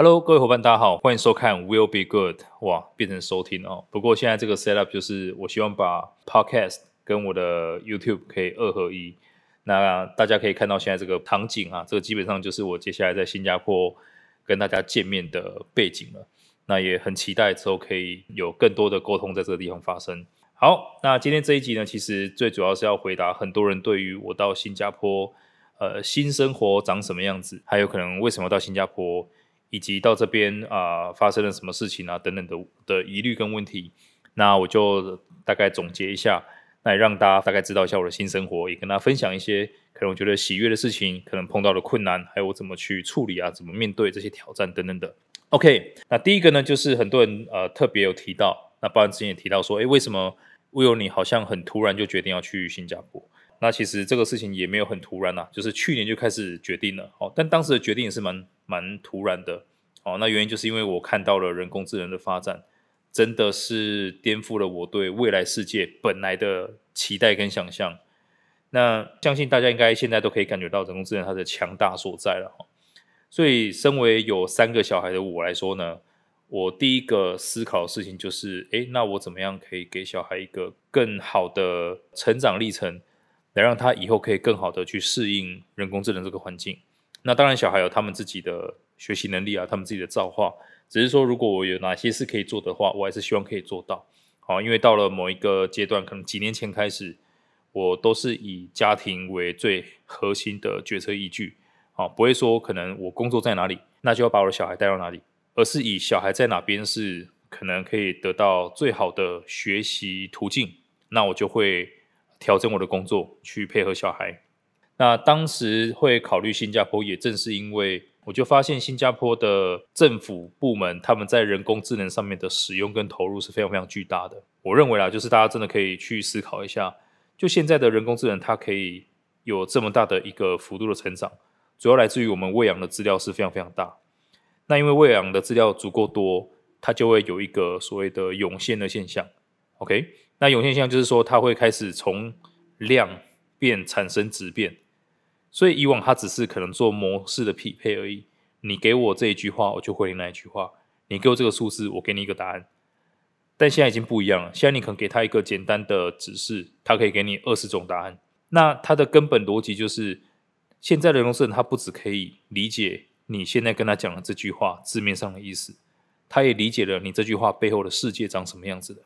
Hello，各位伙伴，大家好，欢迎收看 Will Be Good。哇，变成收听哦。不过现在这个 setup 就是，我希望把 Podcast 跟我的 YouTube 可以二合一。那大家可以看到现在这个场景啊，这个基本上就是我接下来在新加坡跟大家见面的背景了。那也很期待之后可以有更多的沟通在这个地方发生。好，那今天这一集呢，其实最主要是要回答很多人对于我到新加坡，呃，新生活长什么样子，还有可能为什么到新加坡。以及到这边啊、发生了什么事情啊，等等的的疑虑跟问题，那我就大概总结一下，那让大家大概知道一下我的新生活，也跟大家分享一些可能我觉得喜悦的事情，可能碰到的困难，还有我怎么去处理啊，怎么面对这些挑战等等的。OK，那第一个呢，就是很多人呃特别有提到，那包含之前也提到说，诶，为什么 Will 你好像很突然就决定要去新加坡？那其实这个事情也没有很突然呐、就是去年就开始决定了哦。但当时的决定也是蛮蛮突然的哦。那原因就是因为我看到了人工智能的发展，真的是颠覆了我对未来世界本来的期待跟想象。那相信大家应该现在都可以感觉到人工智能它的强大所在了哈。所以，身为有三个小孩的我来说呢，我第一个思考的事情就是：诶，那我怎么样可以给小孩一个更好的成长历程？来让他以后可以更好的去适应人工智能这个环境。那当然，小孩有他们自己的学习能力啊，他们自己的造化。只是说，如果我有哪些事可以做的话，我还是希望可以做到。好，因为到了某一个阶段，可能几年前开始，我都是以家庭为最核心的决策依据。好，不会说可能我工作在哪里，那就要把我的小孩带到哪里，而是以小孩在哪边是可能可以得到最好的学习途径，那我就会。调整我的工作去配合小孩。那当时会考虑新加坡，也正是因为我就发现新加坡的政府部门他们在人工智能上面的使用跟投入是非常非常巨大的。我认为啊，就是大家真的可以去思考一下，就现在的人工智能它可以有这么大的一个幅度的成长，主要来自于我们喂养的资料是非常非常大。那因为喂养的资料足够多，它就会有一个所谓的涌现的现象。OK。那涌现现象就是说，它会开始从量变产生质变，所以以往它只是可能做模式的匹配而已。你给我这一句话，我就回你那一句话；你给我这个数字，我给你一个答案。但现在已经不一样了，现在你可能给他一个简单的指示，它可以给你二十种答案。那它的根本逻辑就是，现在的人工智能它不只可以理解你现在跟他讲的这句话字面上的意思，它也理解了你这句话背后的世界长什么样子的。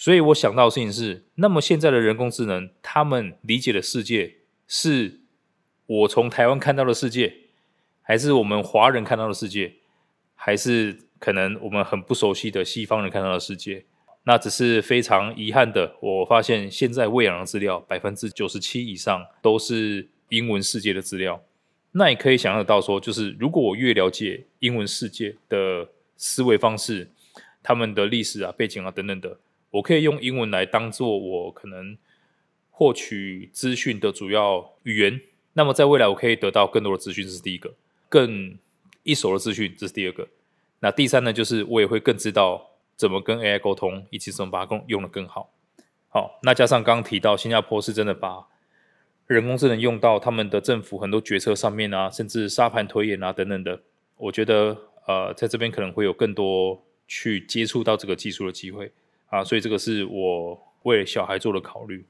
所以我想到的事情是，那么现在的人工智能，他们理解的世界，是我从台湾看到的世界，还是我们华人看到的世界，还是可能我们很不熟悉的西方人看到的世界？那只是非常遗憾的，我发现现在喂养的资料百分之九十七以上都是英文世界的资料。那也可以想象得到说，就是如果我越了解英文世界的思维方式、他们的历史啊、背景啊等等的。我可以用英文来当做我可能获取资讯的主要语言。那么在未来，我可以得到更多的资讯，这是第一个；更一手的资讯，这是第二个。那第三呢，就是我也会更知道怎么跟 AI 沟通，以及怎么把它用得更好。好，那加上刚刚提到，新加坡是真的把人工智能用到他们的政府很多决策上面啊，甚至沙盘推演啊等等的。我觉得呃，在这边可能会有更多去接触到这个技术的机会。啊，所以这个是我为小孩做的考虑。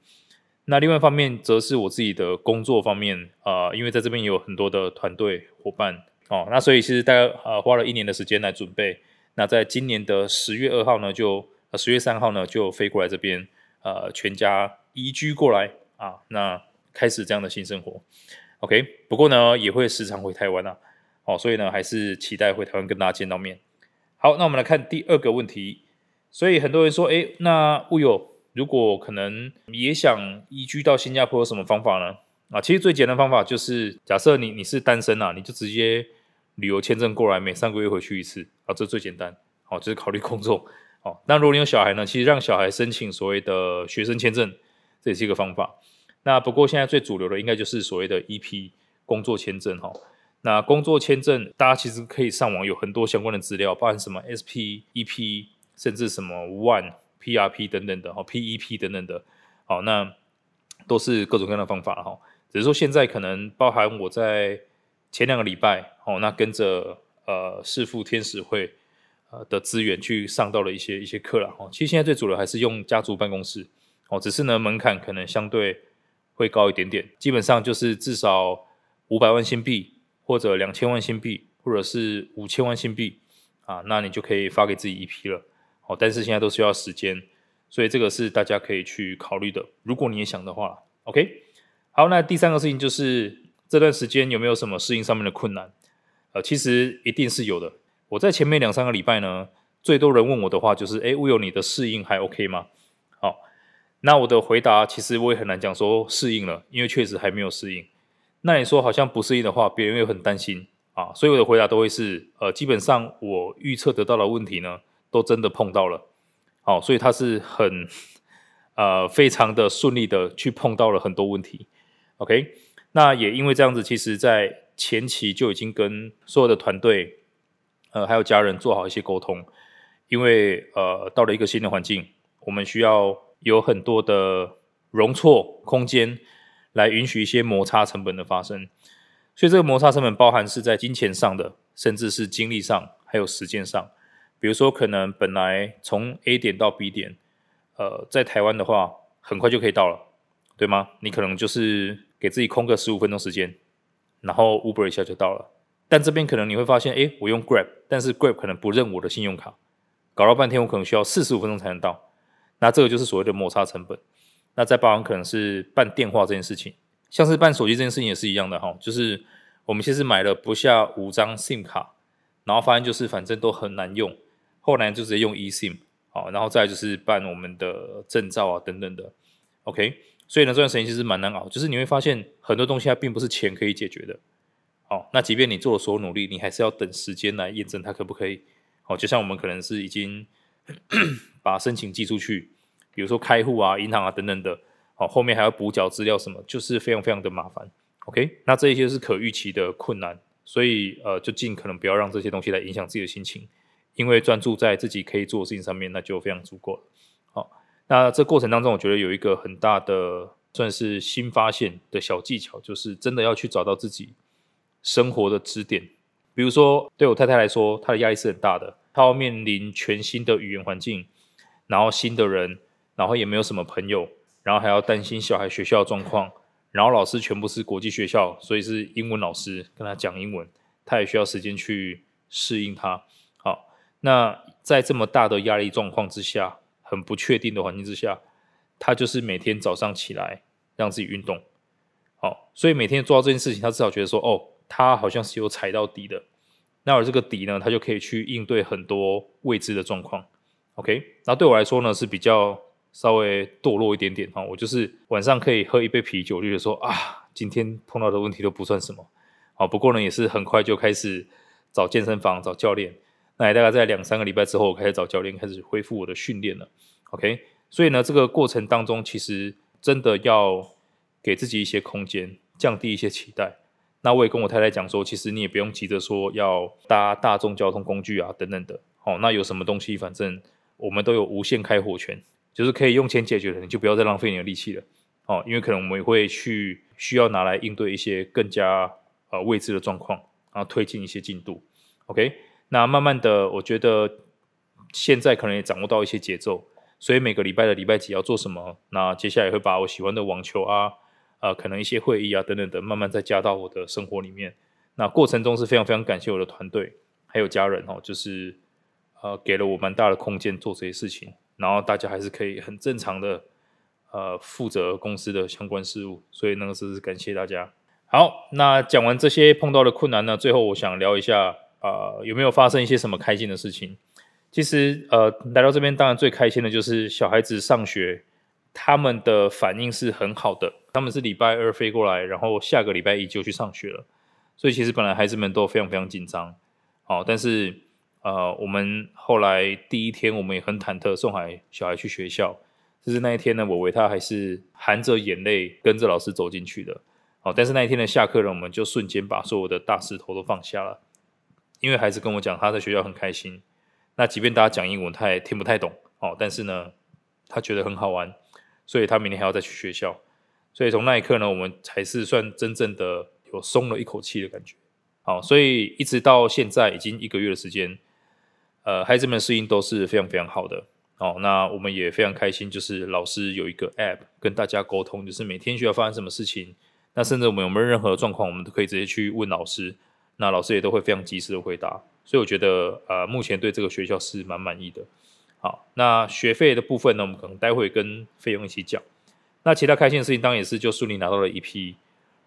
那另外一方面，则是我自己的工作方面啊、因为在这边有很多的团队伙伴哦。那所以其实大概呃花了一年的时间来准备。那在今年的十月二号呢，就呃十月三号呢就飞过来这边，呃全家移居过来啊，那开始这样的新生活。OK，不过呢也会时常回台湾啊，哦，所以呢还是期待回台湾跟大家见到面。好，那我们来看第二个问题。所以很多人说，哎，那 Will 如果可能也想移居到新加坡，有什么方法呢？啊，其实最简单的方法就是，假设你你是单身啊，你就直接旅游签证过来，每三个月回去一次，啊，这最简单。哦，就是考虑工作。哦，那如果你有小孩呢，其实让小孩申请所谓的学生签证，这也是一个方法。那不过现在最主流的应该就是所谓的 EP 工作签证哈。那工作签证，大家其实可以上网有很多相关的资料，包含什么 SP、EP。甚至什么 One PRP 等等的，哦 PEP 等等的，好，那都是各种各样的方法哈。只是说现在可能包含我在前两个礼拜，哦，那跟着呃识富天使会呃的资源去上到了一些一些课了哦。其实现在最主流还是用家族办公室哦，只是呢门槛可能相对会高一点点，基本上就是至少五百万新币或者两千万新币或者是五千万新币啊，那你就可以发给自己一批了哦。但是现在都需要时间，所以这个是大家可以去考虑的。如果你也想的话，OK。好，那第三个事情就是这段时间有没有什么适应上面的困难？呃，其实一定是有的。我在前面两三个礼拜呢，最多人问我的话就是：诶，Will，你的适应还 OK 吗？好，那我的回答其实我也很难讲说适应了，因为确实还没有适应。那你说好像不适应的话，别人又很担心啊，所以我的回答都会是：呃，基本上我预测得到的问题呢，都真的碰到了。好，所以他是很 呃非常的顺利的去碰到了很多问题。OK，那也因为这样子，其实在前期就已经跟所有的团队，呃，还有家人做好一些沟通，因为呃，到了一个新的环境，我们需要有很多的容错空间，来允许一些摩擦成本的发生。所以这个摩擦成本包含是在金钱上的，甚至是精力上，还有时间上。比如说，可能本来从 A 点到 B 点，呃，在台湾的话，很快就可以到了，对吗？你可能就是。给自己空个十五分钟时间，然后 Uber 一下就到了。但这边可能你会发现，诶，我用 Grab，但是 Grab 可能不认我的信用卡，搞了半天我可能需要四十五分钟才能到。那这个就是所谓的摩擦成本。那再包含可能是办电话这件事情，像是办手机这件事情也是一样的哈，就是我们其实买了不下五张 SIM 卡，然后发现就是反正都很难用，后来就直接用 eSIM，好，然后再就是办我们的证照啊等等的，OK。所以呢，这段时间其实蛮难熬，就是你会发现很多东西它并不是钱可以解决的。哦，那即便你做了所有努力，你还是要等时间来验证它可不可以。哦，就像我们可能是已经 把申请寄出去，比如说开户啊、银行啊等等的，哦，后面还要补缴资料什么，就是非常非常的麻烦。OK，那这一些是可预期的困难，所以呃，就尽可能不要让这些东西来影响自己的心情，因为专注在自己可以做的事情上面，那就非常足够了。好。那这过程当中，我觉得有一个很大的算是新发现的小技巧，就是真的要去找到自己生活的支点。比如说，对我太太来说，她的压力是很大的，她要面临全新的语言环境，然后新的人，然后也没有什么朋友，然后还要担心小孩学校的状况，然后老师全部是国际学校，所以是英文老师跟她讲英文，她也需要时间去适应她。那在这么大的压力状况之下。很不确定的环境之下，他就是每天早上起来让自己运动，好，所以每天做到这件事情，他至少觉得说，哦，他好像是有踩到底的。那而这个底呢，他就可以去应对很多未知的状况。OK，那对我来说呢，是比较稍微堕落一点点哈。我就是晚上可以喝一杯啤酒，就觉得说啊，今天碰到的问题都不算什么。好，不过呢，也是很快就开始找健身房、找教练。那大概在两三个礼拜之后，我开始找教练，开始恢复我的训练了。OK，所以呢，这个过程当中，其实真的要给自己一些空间，降低一些期待。那我也跟我太太讲说，其实你也不用急着说要搭大众交通工具啊，等等的。好，那有什么东西，反正我们都有无限开火权，就是可以用钱解决的，你就不要再浪费你的力气了。哦，因为可能我们也会去需要拿来应对一些更加呃未知的状况，然后推进一些进度。OK。那慢慢的，我觉得现在可能也掌握到一些节奏，所以每个礼拜的礼拜几要做什么，那接下来会把我喜欢的网球啊，呃，可能一些会议啊等等的，慢慢再加到我的生活里面。那过程中是非常非常感谢我的团队还有家人哦，就是呃给了我蛮大的空间做这些事情，然后大家还是可以很正常的呃负责公司的相关事务，所以那个是感谢大家。好，那讲完这些碰到的困难呢，最后我想聊一下。呃，有没有发生一些什么开心的事情？其实，呃，来到这边当然最开心的就是小孩子上学，他们的反应是很好的。他们是礼拜二飞过来，然后下个礼拜一就去上学了。所以其实本来孩子们都非常非常紧张，哦，但是呃，我们后来第一天我们也很忐忑，送孩小孩去学校。就是那一天呢，我为他还是含着眼泪跟着老师走进去的。哦，但是那一天的下课呢，我们就瞬间把所有的大石头都放下了。因为孩子跟我讲，他在学校很开心。那即便大家讲英文，他也听不太懂哦。但是呢，他觉得很好玩，所以他明天还要再去学校。所以从那一刻呢，我们才是算真正的有松了一口气的感觉。好，所以一直到现在已经一个月的时间，呃，孩子们的适应都是非常非常好的。哦，那我们也非常开心，就是老师有一个 App 跟大家沟通，就是每天需要发生什么事情，那甚至我们有没有任何状况，我们都可以直接去问老师，那老师也都会非常及时的回答。所以我觉得，呃，目前对这个学校是蛮满意的。好，那学费的部分呢，我们可能待会跟费用一起讲。那其他开心的事情，当然也是就顺利拿到了一批，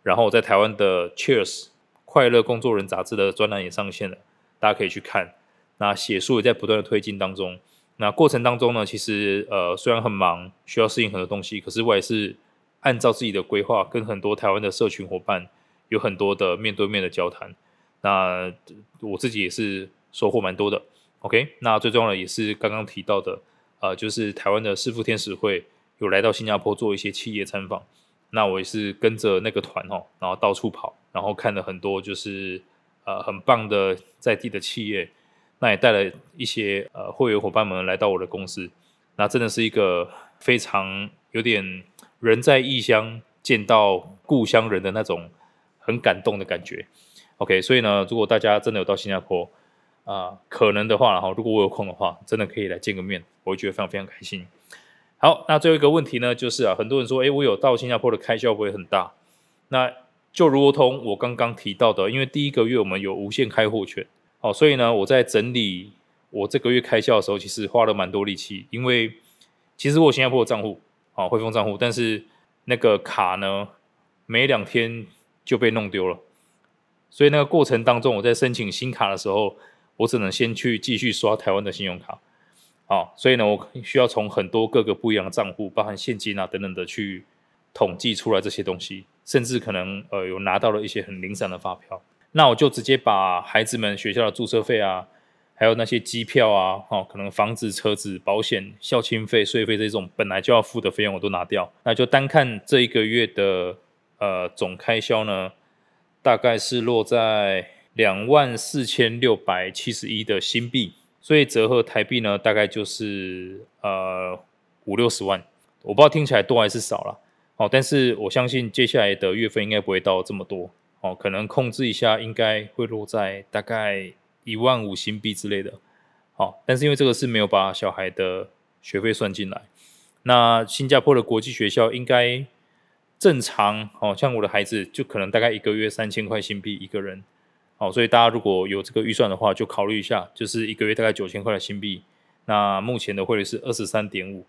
然后我在台湾的 Cheers 快乐工作人杂志的专栏也上线了，大家可以去看。那写书也在不断的推进当中。那过程当中呢，其实呃虽然很忙，需要适应很多东西，可是我也是按照自己的规划，跟很多台湾的社群伙伴有很多的面对面的交谈。那我自己也是收获蛮多的。OK，那最重要的也是刚刚提到的，呃，就是台湾的识富天使会有来到新加坡做一些企业参访。那我也是跟着那个团哦，然后到处跑，然后看了很多就是呃很棒的在地的企业。那也带了一些呃会员伙伴们来到我的公司，那真的是一个非常有点人在异乡见到故乡人的那种很感动的感觉。OK，所以呢，如果大家真的有到新加坡啊、可能的话，然后如果我有空的话，真的可以来见个面，我会觉得非常非常开心。好，那最后一个问题呢，就是啊，很多人说，诶，我有到新加坡的开销不会很大，那就如同我刚刚提到的，因为第一个月我们有无限开货权。哦，所以呢，我在整理我这个月开销的时候，其实花了蛮多力气。因为其实我新加坡的账户，哦，汇丰账户，但是那个卡呢，没两天就被弄丢了。所以那个过程当中，我在申请新卡的时候，我只能先去继续刷台湾的信用卡。哦，所以呢，我需要从很多各个不一样的账户，包含现金啊等等的去统计出来这些东西，甚至可能呃有拿到了一些很零散的发票。那我就直接把孩子们学校的注册费啊，还有那些机票啊，哦，可能房子、车子、保险、校庆费、税费这种本来就要付的费用我都拿掉。那就单看这一个月的呃总开销呢，大概是落在两万四千六百七十一的新币，所以折合台币呢，大概就是呃五六十万。我不知道听起来多还是少了，哦，但是我相信接下来的月份应该不会到这么多。哦，可能控制一下，应该会落在大概一万五新币之类的。好，但是因为这个是没有把小孩的学费算进来，那新加坡的国际学校应该正常，哦，像我的孩子就可能大概一个月三千块新币一个人。好，所以大家如果有这个预算的话，就考虑一下，就是一个月大概九千块的新币。那目前的汇率是二十三点五，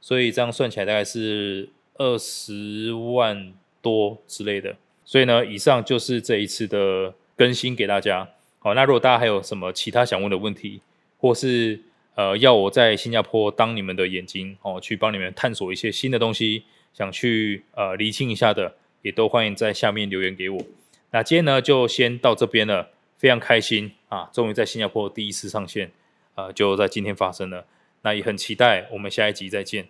所以这样算起来大概是二十万多之类的。所以呢，以上就是这一次的更新给大家。好，那如果大家还有什么其他想问的问题，或是呃要我在新加坡当你们的眼睛哦，去帮你们探索一些新的东西，想去呃厘清一下的，也都欢迎在下面留言给我。那今天呢就先到这边了，非常开心啊，终于在新加坡第一次上线，呃就在今天发生了。那也很期待我们下一集再见。